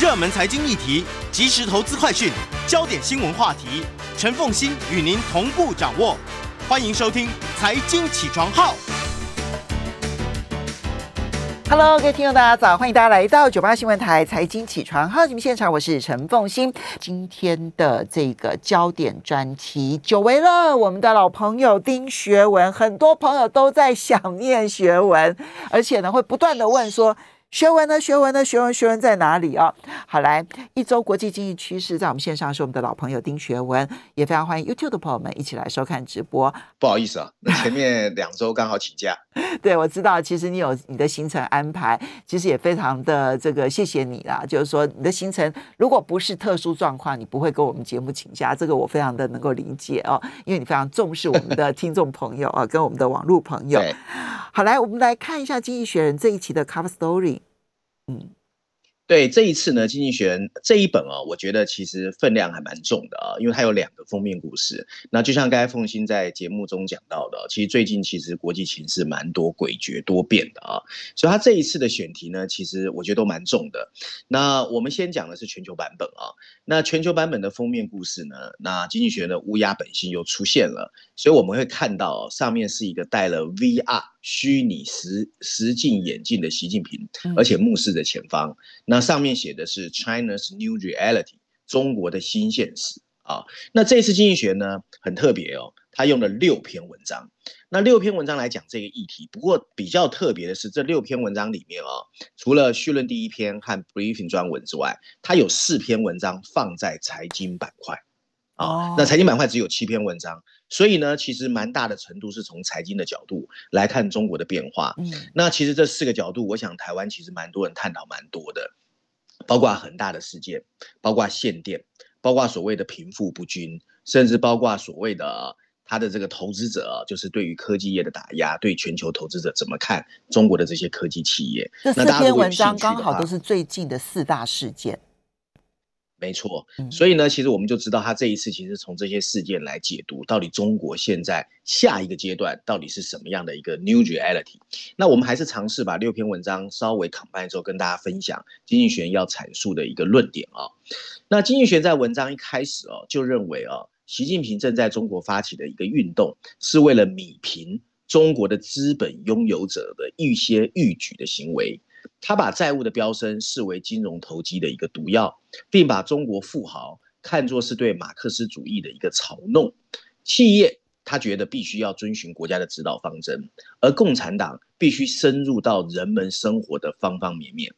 热门财经议题、即时投资快讯、焦点新闻话题，陈凤欣与您同步掌握。欢迎收听《财经起床号》。Hello，各位听众，大家早！欢迎大家来到九八新闻台财经起床号节目现场，我是陈凤欣。今天的这个焦点专题，久违了，我们的老朋友丁学文，很多朋友都在想念学文，而且呢，会不断的问说。学文呢？学文呢？学文学文在哪里啊？好，来一周国际经济趋势，在我们线上是我们的老朋友丁学文，也非常欢迎 YouTube 的朋友们一起来收看直播。不好意思啊，那前面两周刚好请假。对，我知道，其实你有你的行程安排，其实也非常的这个谢谢你啦。就是说，你的行程如果不是特殊状况，你不会跟我们节目请假，这个我非常的能够理解哦，因为你非常重视我们的听众朋友啊，跟我们的网络朋友。好，来我们来看一下《经济学人》这一期的 Cover Story。嗯，对，这一次呢，《经济学人》这一本啊，我觉得其实分量还蛮重的啊，因为它有两个封面故事。那就像刚才凤欣在节目中讲到的，其实最近其实国际情势蛮多诡谲多变的啊，所以他这一次的选题呢，其实我觉得都蛮重的。那我们先讲的是全球版本啊，那全球版本的封面故事呢，那《经济学》的乌鸦本性又出现了，所以我们会看到上面是一个戴了 VR。虚拟实实境眼镜的习近平，而且目视着前方。那上面写的是 China's New Reality，中国的新现实啊。那这次经济学呢很特别哦，他用了六篇文章。那六篇文章来讲这个议题，不过比较特别的是，这六篇文章里面哦，除了序论第一篇和 briefing 专文之外，它有四篇文章放在财经板块。啊，那财经板块只有七篇文章，所以呢，其实蛮大的程度是从财经的角度来看中国的变化。嗯，那其实这四个角度，我想台湾其实蛮多人探讨蛮多的，包括很大的事件，包括限电，包括所谓的贫富不均，甚至包括所谓的他的这个投资者，就是对于科技业的打压，对全球投资者怎么看中国的这些科技企业。这四篇文章刚好都是最近的四大事件。没错，所以呢，其实我们就知道他这一次其实从这些事件来解读，到底中国现在下一个阶段到底是什么样的一个 new reality。那我们还是尝试把六篇文章稍微 combine 之后，跟大家分享经济学要阐述的一个论点啊。那经济学在文章一开始哦，就认为啊，习近平正在中国发起的一个运动，是为了弭平中国的资本拥有者的一些欲举的行为。他把债务的飙升视为金融投机的一个毒药，并把中国富豪看作是对马克思主义的一个嘲弄。企业他觉得必须要遵循国家的指导方针，而共产党必须深入到人们生活的方方面面。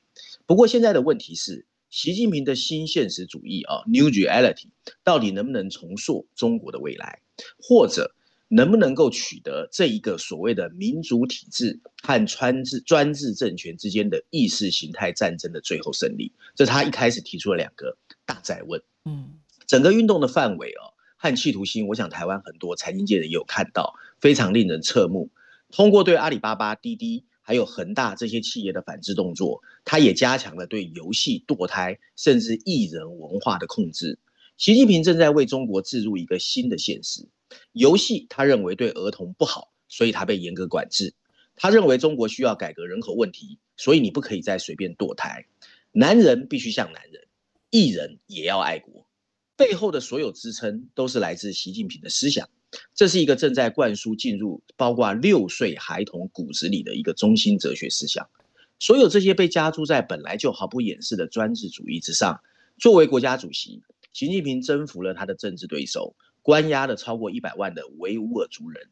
不过现在的问题是，习近平的新现实主义啊，New Reality，到底能不能重塑中国的未来，或者？能不能够取得这一个所谓的民主体制和专制专制政权之间的意识形态战争的最后胜利？这是他一开始提出了两个大在问。嗯，整个运动的范围哦和企图心，我想台湾很多财经界人也有看到，非常令人侧目。通过对阿里巴巴、滴滴还有恒大这些企业的反制动作，他也加强了对游戏、堕胎甚至艺人文化的控制。习近平正在为中国置入一个新的现实。游戏，他认为对儿童不好，所以他被严格管制。他认为中国需要改革人口问题，所以你不可以再随便堕胎。男人必须像男人，艺人也要爱国。背后的所有支撑都是来自习近平的思想，这是一个正在灌输进入包括六岁孩童骨子里的一个中心哲学思想。所有这些被加注在本来就毫不掩饰的专制主义之上。作为国家主席，习近平征服了他的政治对手。关押了超过一百万的维吾尔族人，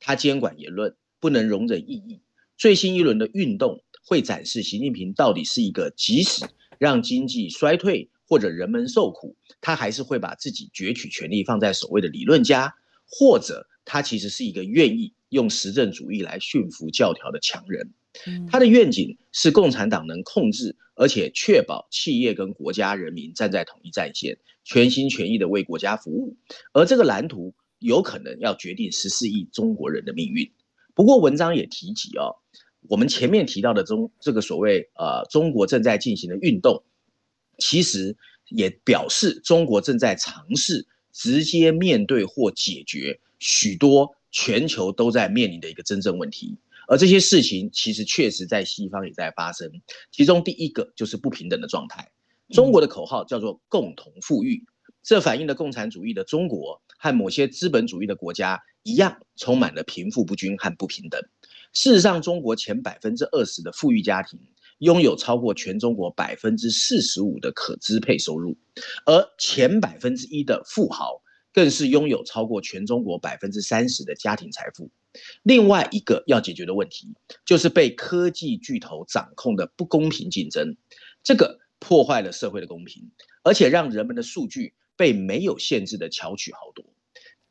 他监管言论，不能容忍异议。最新一轮的运动会展示习近平到底是一个即使让经济衰退或者人们受苦，他还是会把自己攫取权力放在所谓的理论家，或者他其实是一个愿意用实证主义来驯服教条的强人。他的愿景是共产党能控制，而且确保企业跟国家人民站在统一战线。全心全意的为国家服务，而这个蓝图有可能要决定十四亿中国人的命运。不过文章也提及哦，我们前面提到的中这个所谓呃中国正在进行的运动，其实也表示中国正在尝试直接面对或解决许多全球都在面临的一个真正问题。而这些事情其实确实在西方也在发生，其中第一个就是不平等的状态。中国的口号叫做“共同富裕”，这反映了共产主义的中国和某些资本主义的国家一样，充满了贫富不均和不平等。事实上，中国前百分之二十的富裕家庭拥有超过全中国百分之四十五的可支配收入，而前百分之一的富豪更是拥有超过全中国百分之三十的家庭财富。另外一个要解决的问题，就是被科技巨头掌控的不公平竞争，这个破坏了社会的公平，而且让人们的数据被没有限制的巧取豪夺。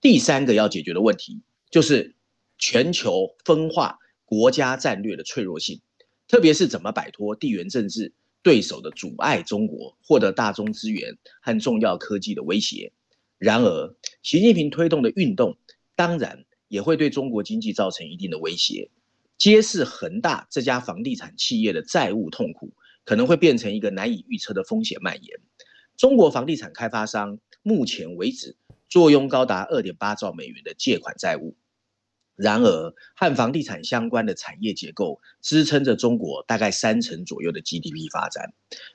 第三个要解决的问题，就是全球分化国家战略的脆弱性，特别是怎么摆脱地缘政治对手的阻碍，中国获得大宗资源和重要科技的威胁。然而，习近平推动的运动，当然。也会对中国经济造成一定的威胁。揭示恒大这家房地产企业的债务痛苦，可能会变成一个难以预测的风险蔓延。中国房地产开发商目前为止坐拥高达二点八兆美元的借款债务。然而，和房地产相关的产业结构支撑着中国大概三成左右的 GDP 发展。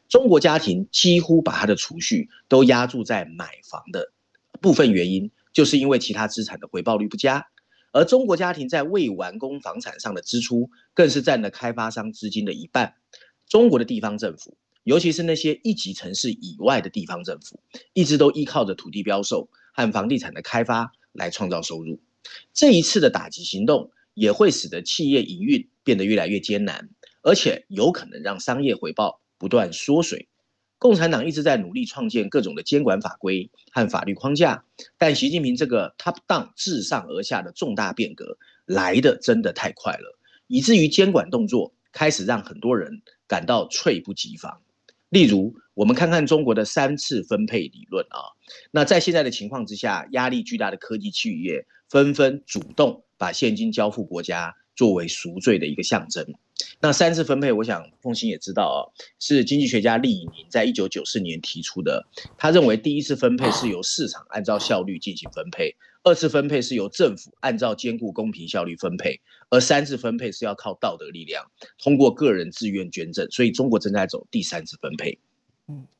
中国家庭几乎把他的储蓄都压注在买房的部分原因，就是因为其他资产的回报率不佳。而中国家庭在未完工房产上的支出，更是占了开发商资金的一半。中国的地方政府，尤其是那些一级城市以外的地方政府，一直都依靠着土地标售和房地产的开发来创造收入。这一次的打击行动，也会使得企业营运变得越来越艰难，而且有可能让商业回报不断缩水。共产党一直在努力创建各种的监管法规和法律框架，但习近平这个 top down 自上而下的重大变革来的真的太快了，以至于监管动作开始让很多人感到猝不及防。例如，我们看看中国的三次分配理论啊，那在现在的情况之下，压力巨大的科技企业纷纷主动把现金交付国家，作为赎罪的一个象征。那三次分配，我想凤欣也知道啊，是经济学家厉以宁在一九九四年提出的。他认为第一次分配是由市场按照效率进行分配，二次分配是由政府按照兼顾公平效率分配，而三次分配是要靠道德力量，通过个人自愿捐赠。所以中国正在走第三次分配。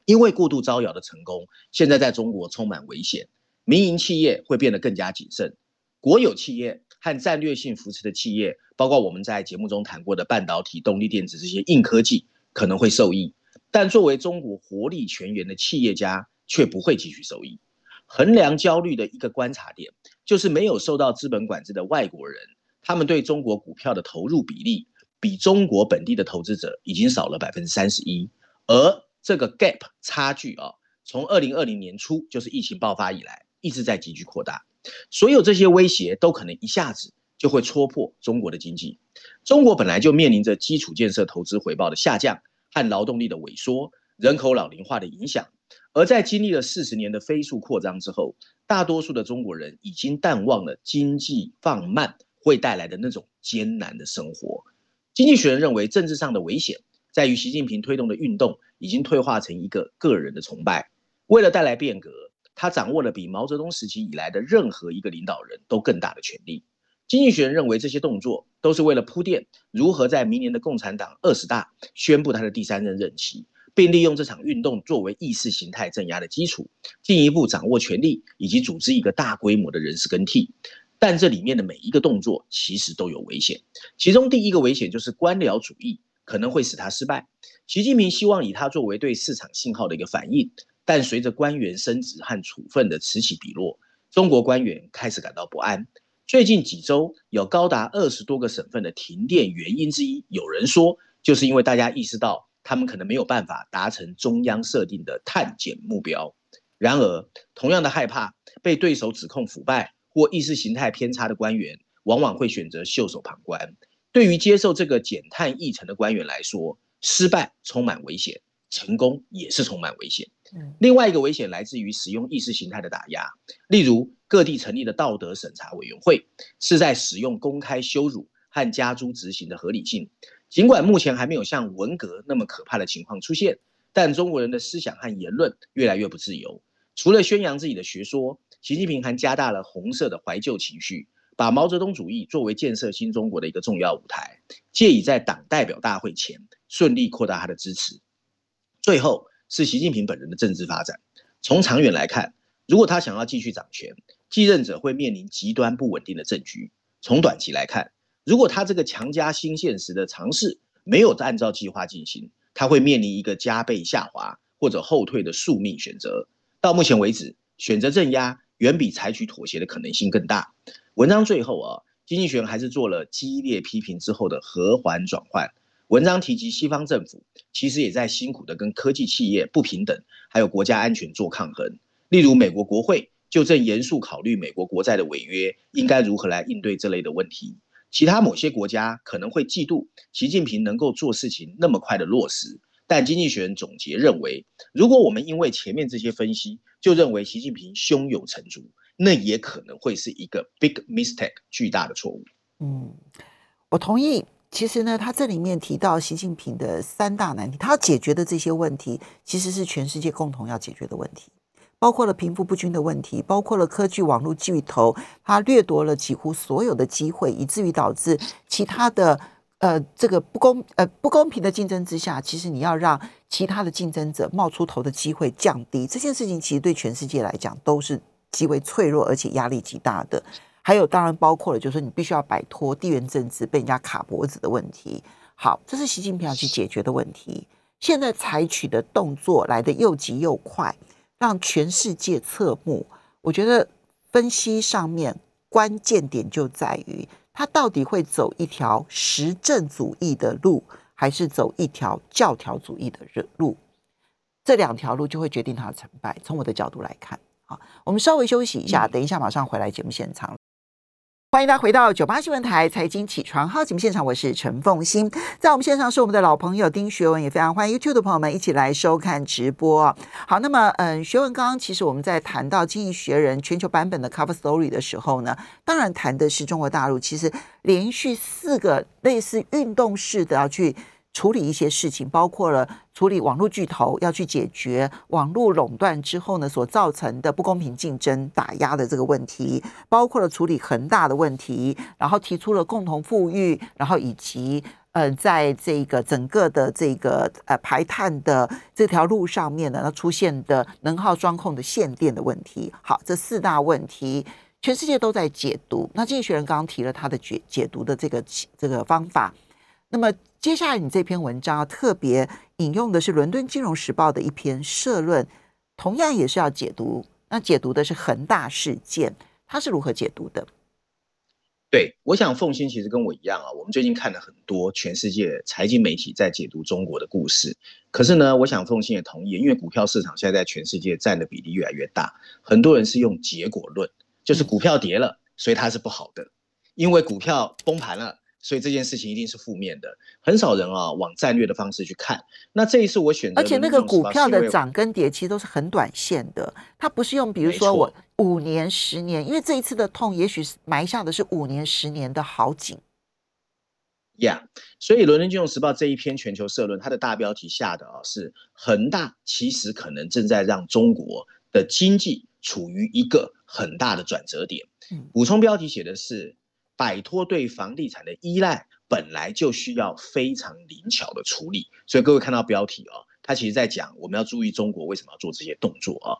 因为过度招摇的成功，现在在中国充满危险，民营企业会变得更加谨慎，国有企业。和战略性扶持的企业，包括我们在节目中谈过的半导体、动力电子这些硬科技，可能会受益。但作为中国活力全员的企业家，却不会继续受益。衡量焦虑的一个观察点，就是没有受到资本管制的外国人，他们对中国股票的投入比例，比中国本地的投资者已经少了百分之三十一。而这个 gap 差距啊，从二零二零年初，就是疫情爆发以来，一直在急剧扩大。所有这些威胁都可能一下子就会戳破中国的经济。中国本来就面临着基础建设投资回报的下降和劳动力的萎缩、人口老龄化的影响。而在经历了四十年的飞速扩张之后，大多数的中国人已经淡忘了经济放慢会带来的那种艰难的生活。经济学人认为，政治上的危险在于习近平推动的运动已经退化成一个个人的崇拜。为了带来变革。他掌握了比毛泽东时期以来的任何一个领导人都更大的权力。经济学人认为，这些动作都是为了铺垫如何在明年的共产党二十大宣布他的第三任任期，并利用这场运动作为意识形态镇压的基础，进一步掌握权力以及组织一个大规模的人事更替。但这里面的每一个动作其实都有危险，其中第一个危险就是官僚主义可能会使他失败。习近平希望以他作为对市场信号的一个反应。但随着官员升职和处分的此起彼落，中国官员开始感到不安。最近几周，有高达二十多个省份的停电原因之一，有人说就是因为大家意识到他们可能没有办法达成中央设定的碳减目标。然而，同样的害怕被对手指控腐败或意识形态偏差的官员，往往会选择袖手旁观。对于接受这个减碳议程的官员来说，失败充满危险。成功也是充满危险。另外一个危险来自于使用意识形态的打压，例如各地成立的道德审查委员会，是在使用公开羞辱和加诸执行的合理性。尽管目前还没有像文革那么可怕的情况出现，但中国人的思想和言论越来越不自由。除了宣扬自己的学说，习近平还加大了红色的怀旧情绪，把毛泽东主义作为建设新中国的一个重要舞台，借以在党代表大会前顺利扩大他的支持。最后，是习近平本人的政治发展。从长远来看，如果他想要继续掌权，继任者会面临极端不稳定的政局。从短期来看，如果他这个强加新现实的尝试没有按照计划进行，他会面临一个加倍下滑或者后退的宿命选择。到目前为止，选择镇压远比采取妥协的可能性更大。文章最后啊，经济学还是做了激烈批评之后的和缓转换。文章提及西方政府其实也在辛苦的跟科技企业不平等，还有国家安全做抗衡。例如，美国国会就正严肃考虑美国国债的违约应该如何来应对这类的问题。其他某些国家可能会嫉妒习近平能够做事情那么快的落实，但经济学人总结认为，如果我们因为前面这些分析就认为习近平胸有成竹，那也可能会是一个 big mistake 巨大的错误。嗯，我同意。其实呢，他这里面提到习近平的三大难题，他要解决的这些问题，其实是全世界共同要解决的问题，包括了贫富不均的问题，包括了科技网络巨头，他掠夺了几乎所有的机会，以至于导致其他的呃这个不公呃不公平的竞争之下，其实你要让其他的竞争者冒出头的机会降低，这件事情其实对全世界来讲都是极为脆弱而且压力极大的。还有，当然包括了，就是说你必须要摆脱地缘政治被人家卡脖子的问题。好，这是习近平要去解决的问题。现在采取的动作来的又急又快，让全世界侧目。我觉得分析上面关键点就在于，他到底会走一条实证主义的路，还是走一条教条主义的路？这两条路就会决定他的成败。从我的角度来看，好，我们稍微休息一下，等一下马上回来节目现场。欢迎大家回到九八新闻台财经起床号节目现场，我是陈凤欣，在我们线上是我们的老朋友丁学文，也非常欢迎 YouTube 的朋友们一起来收看直播。好，那么嗯，学文刚刚其实我们在谈到《经济学人》全球版本的 Cover Story 的时候呢，当然谈的是中国大陆，其实连续四个类似运动式的要去。处理一些事情，包括了处理网络巨头要去解决网络垄断之后呢所造成的不公平竞争打压的这个问题，包括了处理恒大的问题，然后提出了共同富裕，然后以及呃，在这个整个的这个呃排碳的这条路上面呢，那出现的能耗双控的限电的问题。好，这四大问题，全世界都在解读。那经济学人刚刚提了他的解解读的这个这个方法。那么接下来，你这篇文章特别引用的是《伦敦金融时报》的一篇社论，同样也是要解读。那解读的是恒大事件，它是如何解读的？对，我想凤欣其实跟我一样啊，我们最近看了很多全世界财经媒体在解读中国的故事。可是呢，我想凤欣也同意，因为股票市场现在在全世界占的比例越来越大，很多人是用结果论，就是股票跌了，所以它是不好的；因为股票崩盘了。所以这件事情一定是负面的，很少人啊往战略的方式去看。那这一次我选择，而且那个股票的涨跟跌其实都是很短线的，它不是用比如说我五年、十年，因为这一次的痛也许是埋下的是五年、十年的好景。Yeah，所以《伦敦金融时报》这一篇全球社论，它的大标题下的啊是恒大其实可能正在让中国的经济处于一个很大的转折点。补充标题写的是。摆脱对房地产的依赖，本来就需要非常灵巧的处理。所以各位看到标题哦，他其实在讲我们要注意中国为什么要做这些动作啊。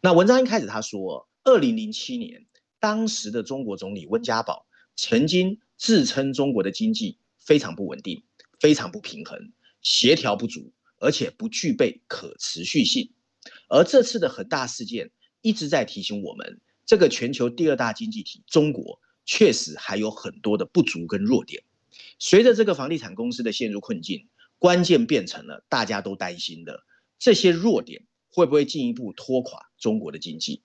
那文章一开始他说，二零零七年，当时的中国总理温家宝曾经自称中国的经济非常不稳定、非常不平衡、协调不足，而且不具备可持续性。而这次的恒大事件一直在提醒我们，这个全球第二大经济体中国。确实还有很多的不足跟弱点。随着这个房地产公司的陷入困境，关键变成了大家都担心的这些弱点会不会进一步拖垮中国的经济？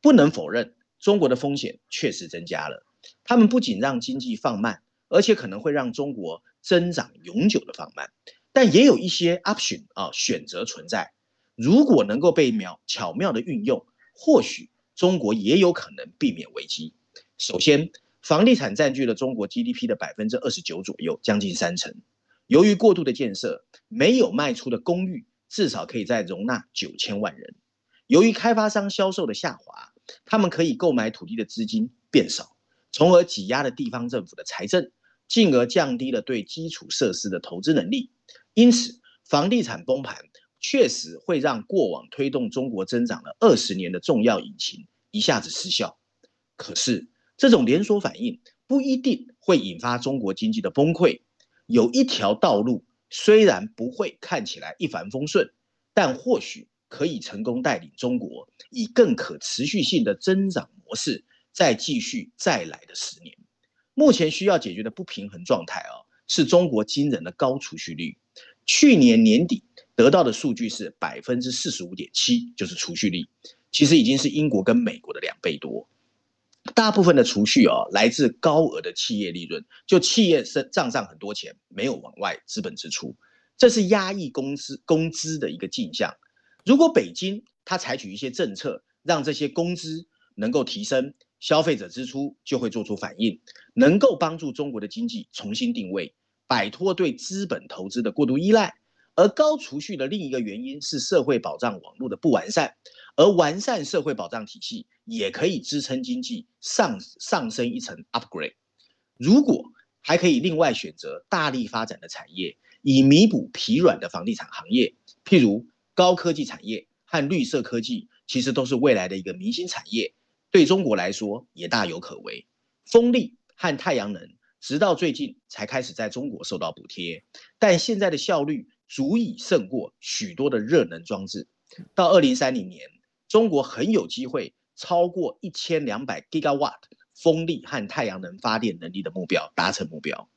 不能否认，中国的风险确实增加了。他们不仅让经济放慢，而且可能会让中国增长永久的放慢。但也有一些 option 啊选择存在，如果能够被秒巧妙的运用，或许中国也有可能避免危机。首先，房地产占据了中国 GDP 的百分之二十九左右，将近三成。由于过度的建设，没有卖出的公寓至少可以再容纳九千万人。由于开发商销售的下滑，他们可以购买土地的资金变少，从而挤压了地方政府的财政，进而降低了对基础设施的投资能力。因此，房地产崩盘确实会让过往推动中国增长了二十年的重要引擎一下子失效。可是，这种连锁反应不一定会引发中国经济的崩溃。有一条道路，虽然不会看起来一帆风顺，但或许可以成功带领中国以更可持续性的增长模式，再继续再来的十年。目前需要解决的不平衡状态啊，是中国惊人的高储蓄率。去年年底得到的数据是百分之四十五点七，就是储蓄率，其实已经是英国跟美国的两倍多。大部分的储蓄哦，来自高额的企业利润，就企业是账上很多钱，没有往外资本支出，这是压抑工资工资的一个镜像。如果北京它采取一些政策，让这些工资能够提升，消费者支出就会做出反应，能够帮助中国的经济重新定位，摆脱对资本投资的过度依赖。而高储蓄的另一个原因是社会保障网络的不完善，而完善社会保障体系也可以支撑经济上上升一层 upgrade。如果还可以另外选择大力发展的产业，以弥补疲软的房地产行业，譬如高科技产业和绿色科技，其实都是未来的一个明星产业，对中国来说也大有可为。风力和太阳能直到最近才开始在中国受到补贴，但现在的效率。足以胜过许多的热能装置。到二零三零年，中国很有机会超过一千两百 gigawatt 风力和太阳能发电能力的目标，达成目标。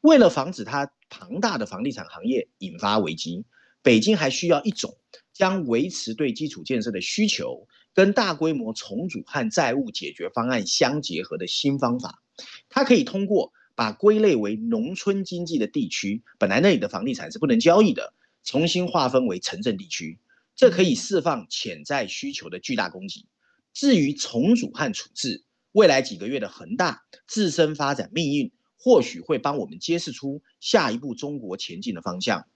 为了防止它庞大的房地产行业引发危机，北京还需要一种将维持对基础建设的需求跟大规模重组和债务解决方案相结合的新方法。它可以通过。把归类为农村经济的地区，本来那里的房地产是不能交易的，重新划分为城镇地区，这可以释放潜在需求的巨大供给。至于重组和处置，未来几个月的恒大自身发展命运，或许会帮我们揭示出下一步中国前进的方向。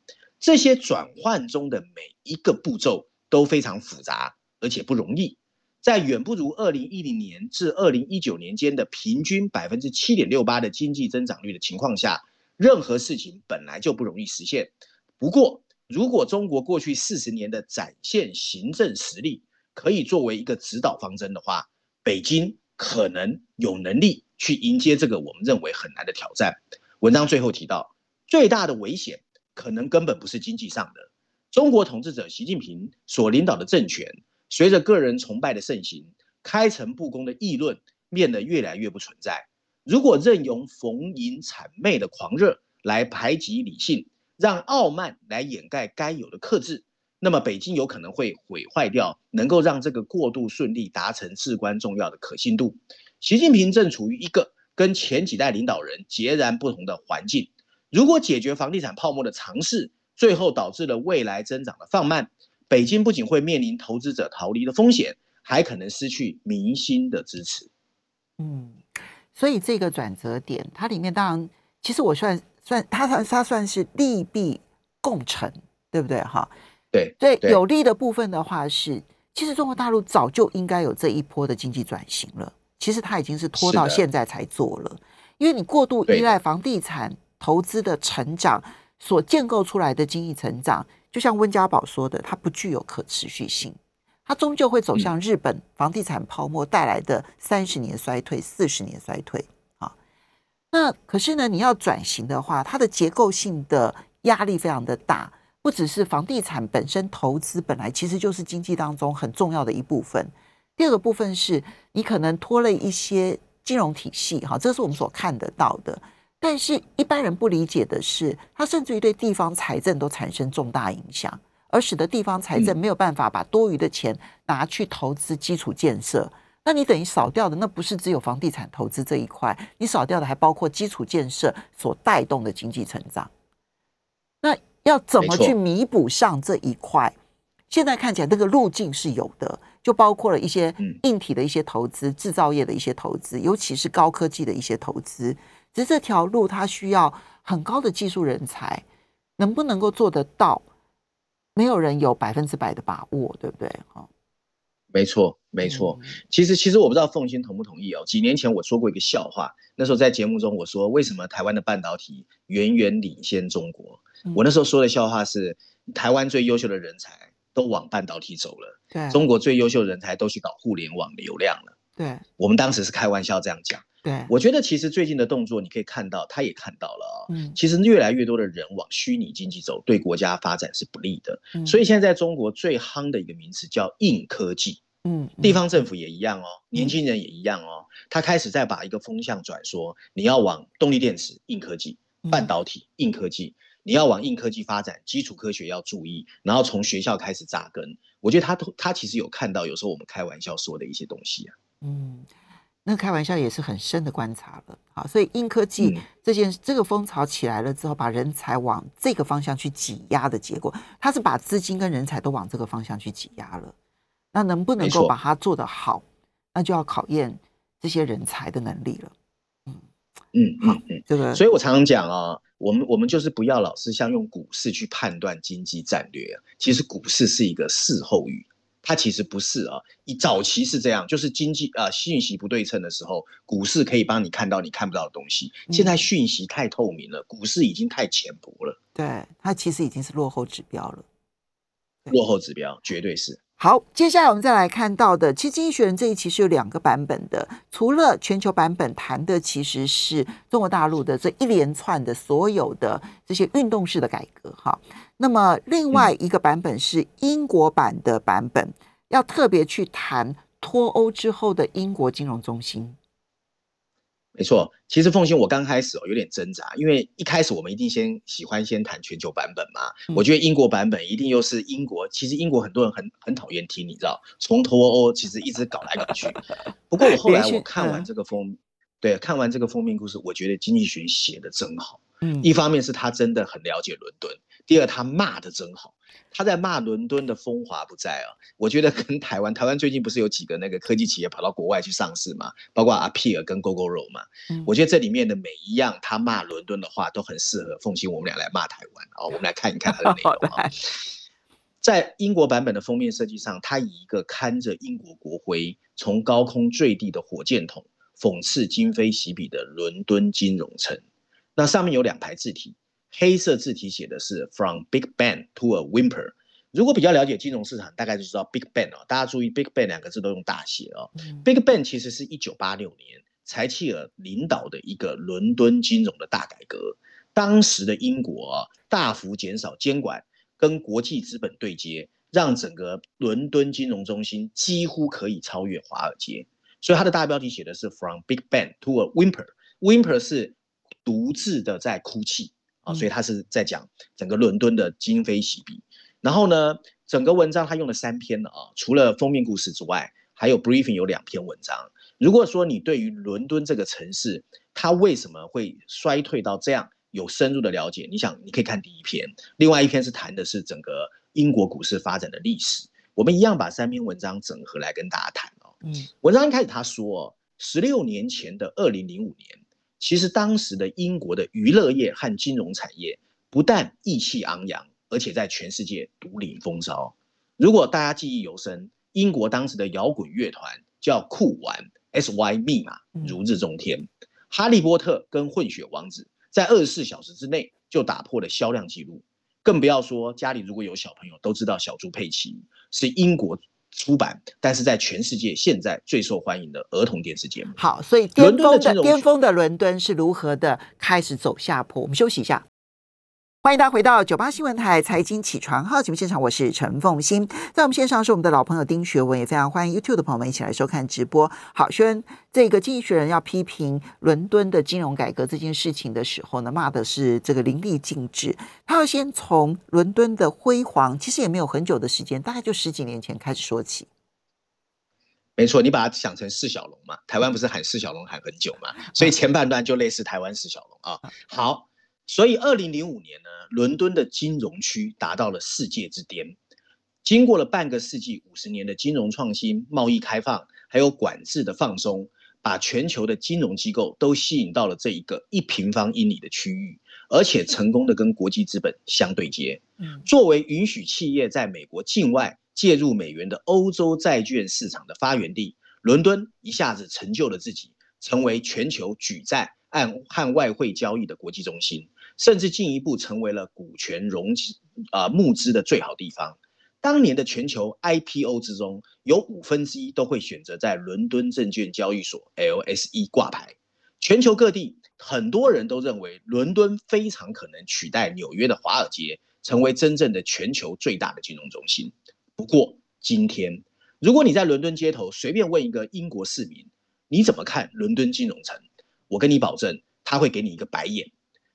这些转换中的每一个步骤都非常复杂，而且不容易。在远不如二零一零年至二零一九年间的平均百分之七点六八的经济增长率的情况下，任何事情本来就不容易实现。不过，如果中国过去四十年的展现行政实力可以作为一个指导方针的话，北京可能有能力去迎接这个我们认为很难的挑战。文章最后提到，最大的危险可能根本不是经济上的，中国统治者习近平所领导的政权。随着个人崇拜的盛行，开诚布公的议论变得越来越不存在。如果任由逢迎谄媚的狂热来排挤理性，让傲慢来掩盖该有的克制，那么北京有可能会毁坏掉能够让这个过渡顺利达成至关重要的可信度。习近平正处于一个跟前几代领导人截然不同的环境。如果解决房地产泡沫的尝试，最后导致了未来增长的放慢。北京不仅会面临投资者逃离的风险，还可能失去民心的支持。嗯，所以这个转折点，它里面当然，其实我算算，它算它算是利弊共成，对不对？哈，对对，有利的部分的话是，其实中国大陆早就应该有这一波的经济转型了，其实它已经是拖到现在才做了，因为你过度依赖房地产投资的成长所建构出来的经济成长。就像温家宝说的，它不具有可持续性，它终究会走向日本房地产泡沫带来的三十年衰退、四十年衰退啊。那可是呢，你要转型的话，它的结构性的压力非常的大，不只是房地产本身投资本来其实就是经济当中很重要的一部分。第二个部分是你可能拖了一些金融体系，哈，这是我们所看得到的。但是，一般人不理解的是，它甚至于对地方财政都产生重大影响，而使得地方财政没有办法把多余的钱拿去投资基础建设。那你等于少掉的，那不是只有房地产投资这一块，你少掉的还包括基础建设所带动的经济成长。那要怎么去弥补上这一块？现在看起来，那个路径是有的，就包括了一些硬体的一些投资、制造业的一些投资，尤其是高科技的一些投资。只是这条路它需要很高的技术人才，能不能够做得到？没有人有百分之百的把握，对不对？哈，没错，没错。其实，其实我不知道凤欣同不同意哦。几年前我说过一个笑话，那时候在节目中我说，为什么台湾的半导体远远领先中国？我那时候说的笑话是，台湾最优秀的人才都往半导体走了，对，中国最优秀的人才都去搞互联网流量了。对我们当时是开玩笑这样讲。对，我觉得其实最近的动作，你可以看到，他也看到了啊、嗯。其实越来越多的人往虚拟经济走，对国家发展是不利的。嗯所以现在在中国最夯的一个名词叫硬科技，嗯。地方政府也一样哦，年轻人也一样哦，他开始在把一个风向转说，你要往动力电池硬科技、嗯。半导体硬科技，你要往硬科技发展，基础科学要注意，然后从学校开始扎根。我觉得他都他其实有看到，有时候我们开玩笑说的一些东西啊。嗯，那开玩笑也是很深的观察了。好，所以硬科技嗯这件、这个风潮起来了之后，把人才往这个方向去挤压的结果，它是把资金跟人才都往这个方向去挤压了。那能不能够把它做得好，那就要考验这些人才的能力了。嗯嗯嗯。这个，所以我常常讲啊，我们我们就是不要老是像用股市去判断经济战略啊，其实股市是一个事后语，它其实不是啊。一早期是这样，就是经济啊信息不对称的时候，股市可以帮你看到你看不到的东西。现在讯息太透明了，股市已经太浅薄了，对它其实已经是落后指标了。落后指标绝对是。好，接下来我们再来看到的，其实《经济学人》这一期是有两个版本的，除了全球版本谈的其实是中国大陆的这一连串的所有的这些运动式的改革哈，那么另外一个版本是英国版的版本，要特别去谈脱欧之后的英国金融中心。没错，其实凤欣，我刚开始哦有点挣扎，因为一开始我们一定先喜欢先谈全球版本嘛。嗯我觉得英国版本一定又是英国，其实英国很多人很很讨厌听，你知道，从脱欧其实一直搞来搞去。不过我后来我看完嗯这个封，对，看完这个封面故事，我觉得经济学写的真好。嗯一方面是他真的很了解伦敦，第二他骂的真好，他在骂伦敦的风华不再啊。我觉得跟台湾，台湾最近不是有几个那个科技企业跑到国外去上市嘛，包括阿皮尔跟 GoGoRo 嘛。嗯我觉得这里面的每一样他骂伦敦的话都很适合凤欣我们俩来骂台湾啊、我们来看一看他的内容啊、在英国版本的封面设计上，他以一个看着英国国徽从高空坠地的火箭筒，讽刺今非昔比的伦敦金融城。那上面有两排字体，黑色字体写的是 “From Big Bang to a Whimper”。如果比较了解金融市场，大概就知道 Big Bang 哦。大家注意，Big Bang 两个字都用大写哦。嗯 Big Bang 其实是一九八六年柴契尔领导的一个伦敦金融的大改革。当时的英国啊，大幅减少监管，跟国际资本对接，让整个伦敦金融中心几乎可以超越华尔街。所以它的大标题写的是 “From Big Bang to a Whimper”。Whimper 是独自的在哭泣啊，嗯所以他是在讲整个伦敦的今非昔比。然后呢，整个文章他用了三篇了啊，除了封面故事之外，还有 briefing 有两篇文章。如果说你对于伦敦这个城市，它为什么会衰退到这样有深入的了解，你想你可以看第一篇，另外一篇是谈的是整个英国股市发展的历史。我们一样把三篇文章整合来跟大家谈哦。嗯文章一开始他说，十六年前的二零零五年，其实当时的英国的娱乐业和金融产业不但意气昂扬，而且在全世界独领风骚。如果大家记忆犹深，英国当时的摇滚乐团叫酷玩 （S.Y. 密码嗯）如日中天，哈利波特跟混血王子在二十四小时之内就打破了销量记录。更不要说家里如果有小朋友，都知道小猪佩奇是英国出版，但是在全世界现在最受欢迎的儿童电视节目。好，所以巅峰的巅峰的伦敦是如何的开始走下坡？我们休息一下。欢迎大家回到九八新闻台财经起床号节目现场，我是陈凤欣，在我们线上是我们的老朋友丁学文，也非常欢迎 YouTube 的朋友们一起来收看直播。好，学文，这个经济学人要批评伦敦的金融改革这件事情的时候呢，骂的是这个淋漓尽致。他要先从伦敦的辉煌，其实也没有很久的时间，大概就十几年前开始说起。没错，你把它想成释小龙嘛，台湾不是喊释小龙喊很久嘛，所以前半段就类似台湾释小龙啊。好，所以二零零五年呢，伦敦的金融区达到了世界之巅。经过了半个世纪、五十年的金融创新、贸易开放，还有管制的放松，把全球的金融机构都吸引到了这一个一平方英里的区域，而且成功的跟国际资本相对接。嗯作为允许企业在美国境外介入美元的欧洲债券市场的发源地，伦敦一下子成就了自己，成为全球举债按和外汇交易的国际中心。甚至进一步成为了股权融资啊募资的最好地方。当年的全球 IPO 之中，有五分之一都会选择在伦敦证券交易所 LSE 挂牌。全球各地很多人都认为，伦敦非常可能取代纽约的华尔街，成为真正的全球最大的金融中心。不过，今天如果你在伦敦街头随便问一个英国市民，你怎么看伦敦金融城？我跟你保证，他会给你一个白眼。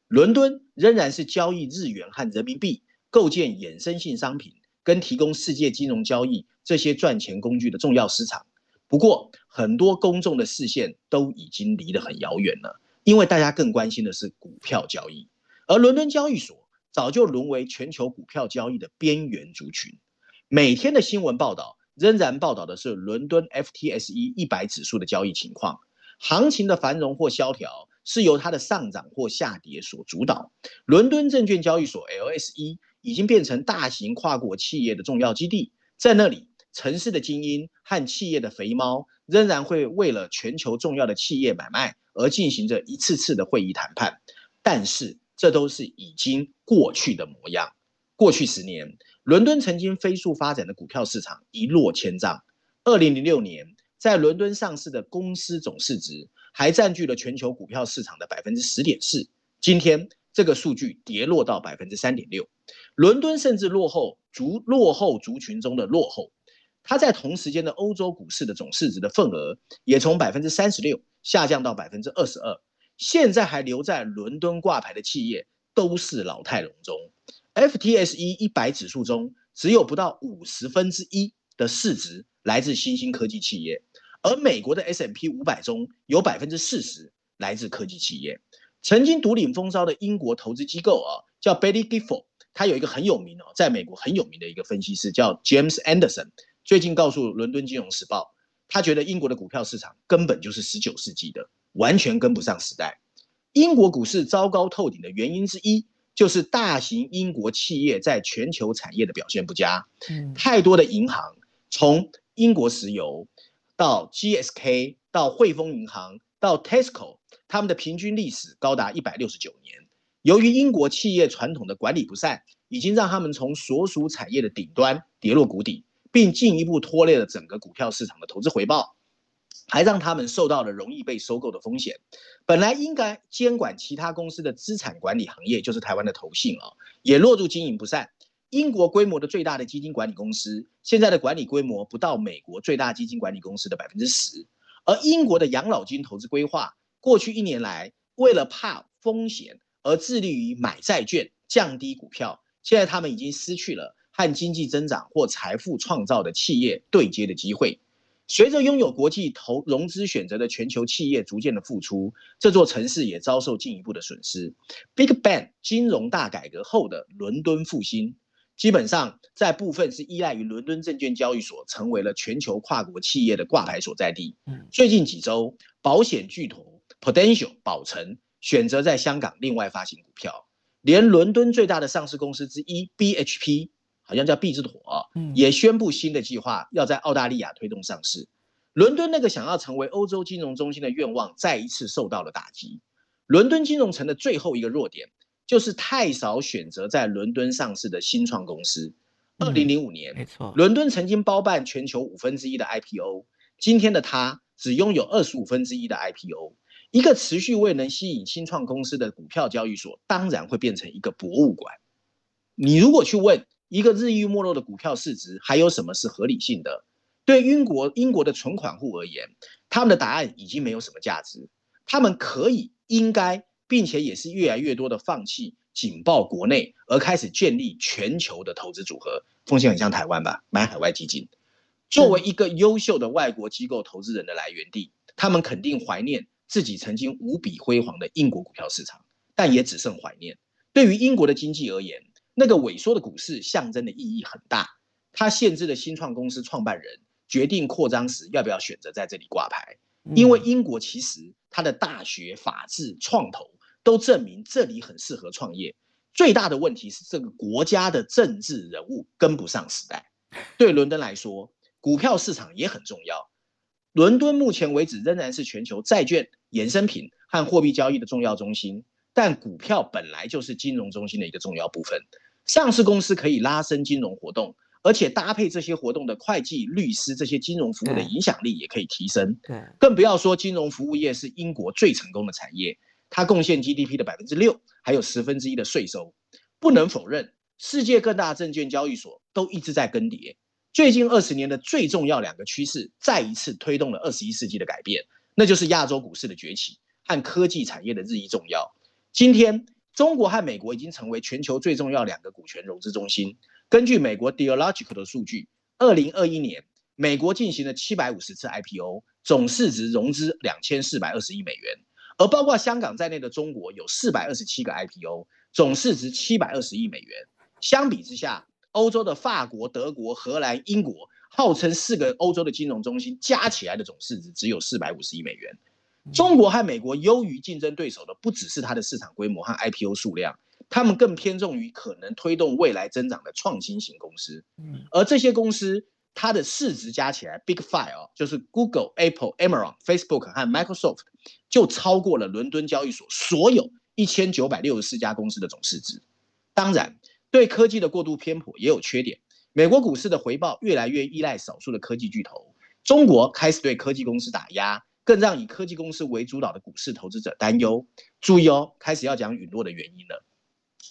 伦敦仍然是交易日元和人民币、构建衍生性商品跟提供世界金融交易这些赚钱工具的重要市场。不过，很多公众的视线都已经离得很遥远了，因为大家更关心的是股票交易，而伦敦交易所早就沦为全球股票交易的边缘族群。每天的新闻报道仍然报道的是伦敦 FTSE 一百指数的交易情况，行情的繁荣或萧条是由它的上涨或下跌所主导。伦敦证券交易所 LSE 已经变成大型跨国企业的重要基地，在那里。城市的精英和企业的肥猫仍然会为了全球重要的企业买卖而进行着一次次的会议谈判，但是这都是已经过去的模样。过去十年，伦敦曾经飞速发展的股票市场一落千丈。二零零六年，在伦敦上市的公司总市值还占据了全球股票市场的百分之十点四，今天这个数据跌落到百分之三点六。伦敦甚至落后族落后族群中的落后。它在同时间的欧洲股市的总市值的份额也从百分之三十六下降到百分之二十二。现在还留在伦敦挂牌的企业都是老态龙钟。FTSE 一百指数中只有不到五十分之一的市值来自新兴科技企业，而美国的 S M P 五百中有百分之四十来自科技企业。曾经独领风骚的英国投资机构啊，叫 Baillie Gifford，他有一个很有名哦，在美国很有名的一个分析师叫 James Anderson。最近告诉《伦敦金融时报》，他觉得英国的股票市场根本就是十九世纪的，完全跟不上时代。英国股市糟糕透顶的原因之一，就是大型英国企业在全球产业的表现不佳。嗯，太多的银行，从英国石油到 GSK 到汇丰银行到 Tesco，他们的平均历史高达一百六十九年。由于英国企业传统的管理不善，已经让他们从所属产业的顶端跌落谷底。并进一步拖累了整个股票市场的投资回报，还让他们受到了容易被收购的风险。本来应该监管其他公司的资产管理行业，就是台湾的投信啊，也落入经营不善。英国规模的最大的基金管理公司，现在的管理规模不到美国最大基金管理公司的百分之十。而英国的养老金投资规划，过去一年来为了怕风险而致力于买债券，降低股票，现在他们已经失去了。和经济增长或财富创造的企业对接的机会，随着拥有国际投融资选择的全球企业逐渐的复出，这座城市也遭受进一步的损失。Big Bang 金融大改革后的伦敦复兴，基本上在部分是依赖于伦敦证券交易所，成为了全球跨国企业的挂牌所在地。最近几周，保险巨头 Potential 保诚选择在香港另外发行股票，连伦敦最大的上市公司之一 BHP。好像叫毕之妥，也宣布新的计划，要在澳大利亚推动上市。伦敦那个想要成为欧洲金融中心的愿望，再一次受到了打击。伦敦金融城的最后一个弱点，就是太少选择在伦敦上市的新创公司。二零零五年，没错，伦敦曾经包办全球五分之一的 IPO，今天的它只拥有二十五分之一的 IPO。一个持续未能吸引新创公司的股票交易所，当然会变成一个博物馆。你如果去问，一个日益没落的股票市值，还有什么是合理性的？对英国英国的存款户而言，他们的答案已经没有什么价值。他们可以、应该，并且也是越来越多的放弃紧抱国内，而开始建立全球的投资组合。风险很像台湾吧，买海外基金。作为一个优秀的外国机构投资人的来源地，他们肯定怀念自己曾经无比辉煌的英国股票市场，但也只剩怀念。对于英国的经济而言，那个萎缩的股市象征的意义很大，它限制了新创公司创办人决定扩张时要不要选择在这里挂牌。因为英国其实它的大学、法治、创投都证明这里很适合创业。最大的问题是这个国家的政治人物跟不上时代。对伦敦来说，股票市场也很重要。伦敦目前为止仍然是全球债券、衍生品和货币交易的重要中心。但股票本来就是金融中心的一个重要部分。上市公司可以拉升金融活动，而且搭配这些活动的会计、律师这些金融服务的影响力也可以提升。对，更不要说金融服务业是英国最成功的产业，它贡献 GDP 的百分之六，还有十分之一的税收。不能否认，世界各大证券交易所都一直在更迭。最近二十年的最重要两个趋势，再一次推动了二十一世纪的改变，那就是亚洲股市的崛起和科技产业的日益重要。今天，中国和美国已经成为全球最重要两个股权融资中心。根据美国 Dealogical 的数据，二零二一年，美国进行了七百五十次 IPO，总市值融资两千四百二十亿美元。而包括香港在内的中国有四百二十七个 IPO，总市值七百二十亿美元。相比之下，欧洲的法国、德国、荷兰、英国，号称四个欧洲的金融中心，加起来的总市值只有四百五十亿美元。中国和美国优于竞争对手的，不只是它的市场规模和 IPO 数量，他们更偏重于可能推动未来增长的创新型公司。而这些公司，它的市值加起来，Big Five 哦，就是 Google、Apple、Amazon、Facebook 和 Microsoft，就超过了伦敦交易所所有一千九百六十四家公司的总市值。当然。对科技的过度偏颇也有缺点。美国股市的回报越来越依赖少数的科技巨头，中国开始对科技公司打压，更让以科技公司为主导的股市投资者担忧。注意哦，开始要讲陨落的原因了，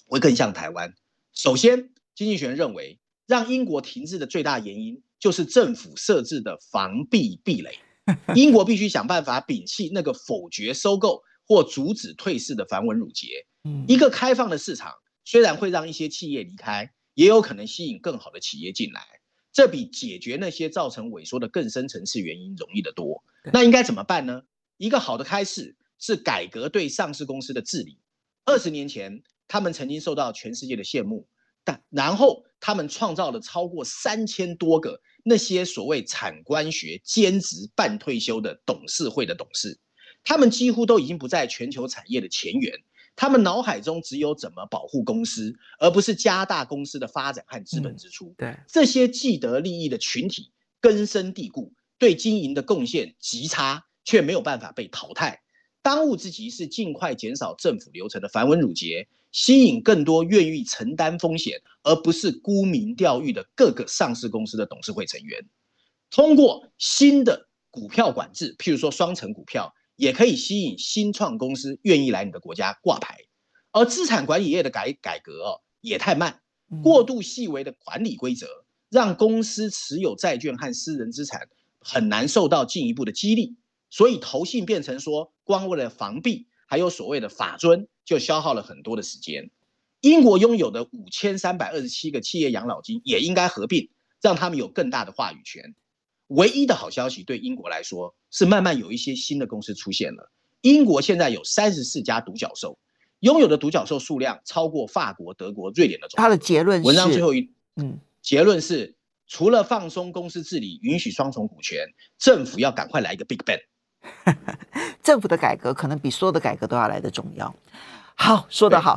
会更像台湾。首先，经济学人认为，让英国停滞的最大原因就是政府设置的防弊壁垒。英国必须想办法摒弃那个否决收购或阻止退市的繁文缛节。一个开放的市场。虽然会让一些企业离开，也有可能吸引更好的企业进来，这比解决那些造成萎缩的更深层次原因容易得多。那应该怎么办呢？一个好的开始是改革对上市公司的治理。二十年前，他们曾经受到全世界的羡慕，但然后他们创造了超过三千多个那些所谓产官学兼职半退休的董事会的董事，他们几乎都已经不在全球产业的前沿。他们脑海中只有怎么保护公司，而不是加大公司的发展和资本支出。对这些既得利益的群体根深蒂固，对经营的贡献极差，却没有办法被淘汰。当务之急是尽快减少政府流程的繁文缛节，吸引更多愿意承担风险，而不是沽名钓誉的各个上市公司的董事会成员。通过新的股票管制，譬如说双层股票。也可以吸引新创公司愿意来你的国家挂牌，而资产管理业的改改革哦也太慢，过度细微的管理规则让公司持有债券和私人资产很难受到进一步的激励，所以投信变成说光为了防弊，还有所谓的法尊，就消耗了很多的时间。英国拥有的五千三百二十七个企业养老金也应该合并，让他们有更大的话语权。唯一的好消息对英国来说是，慢慢有一些新的公司出现了。英国现在有三十四家独角兽，拥有的独角兽数量超过法国、德国、瑞典的总。他的结论是，文章最后一嗯，结论是，除了放松公司治理，允许双重股权，政府要赶快来一个 Big Bang。政府的改革可能比所有的改革都要来的重要。好，说得好。